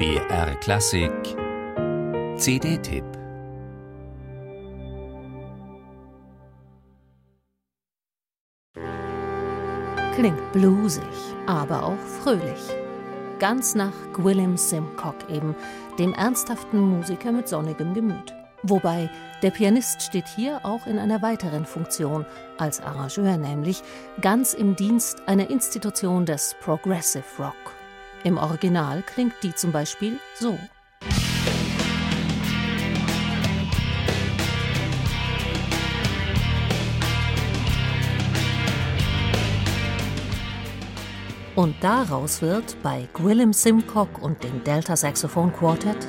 BR Klassik CD-Tipp Klingt bluesig, aber auch fröhlich. Ganz nach Gwilym Simcock eben, dem ernsthaften Musiker mit sonnigem Gemüt. Wobei der Pianist steht hier auch in einer weiteren Funktion, als Arrangeur nämlich, ganz im Dienst einer Institution des Progressive Rock. Im Original klingt die zum Beispiel so. Und daraus wird bei Gwillem Simcock und dem Delta Saxophone Quartet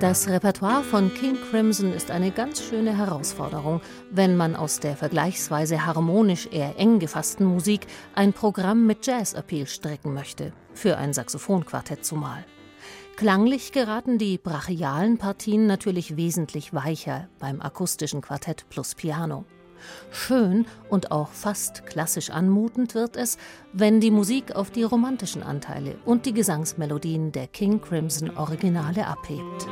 Das Repertoire von King Crimson ist eine ganz schöne Herausforderung, wenn man aus der vergleichsweise harmonisch eher eng gefassten Musik ein Programm mit Jazz-Appeal strecken möchte, für ein Saxophonquartett zumal. Klanglich geraten die brachialen Partien natürlich wesentlich weicher beim akustischen Quartett plus Piano. Schön und auch fast klassisch anmutend wird es, wenn die Musik auf die romantischen Anteile und die Gesangsmelodien der King Crimson Originale abhebt.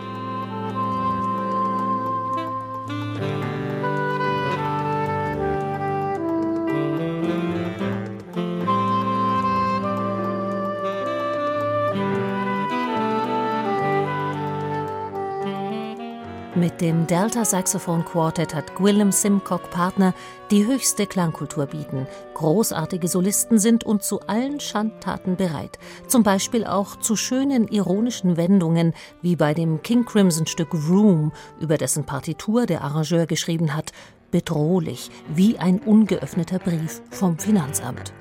Mit dem Delta Saxophone Quartet hat Gwillem Simcock Partner, die höchste Klangkultur bieten, großartige Solisten sind und zu allen Schandtaten bereit. Zum Beispiel auch zu schönen ironischen Wendungen, wie bei dem King Crimson Stück Room, über dessen Partitur der Arrangeur geschrieben hat, bedrohlich, wie ein ungeöffneter Brief vom Finanzamt.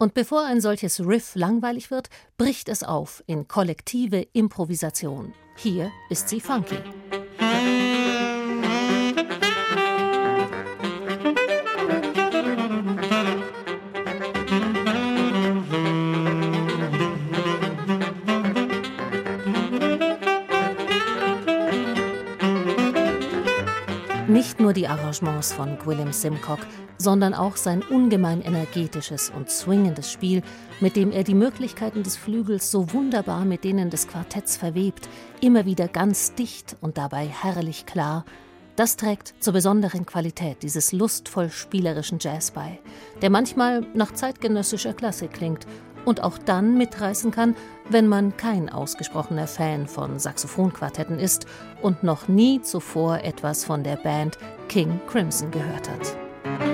Und bevor ein solches Riff langweilig wird, bricht es auf in kollektive Improvisation. Hier ist sie funky. Nicht nur die Arrangements von Gwillem Simcock, sondern auch sein ungemein energetisches und swingendes Spiel, mit dem er die Möglichkeiten des Flügels so wunderbar mit denen des Quartetts verwebt, immer wieder ganz dicht und dabei herrlich klar, das trägt zur besonderen Qualität dieses lustvoll spielerischen Jazz bei, der manchmal nach zeitgenössischer Klassik klingt und auch dann mitreißen kann, wenn man kein ausgesprochener Fan von Saxophonquartetten ist und noch nie zuvor etwas von der Band King Crimson gehört hat.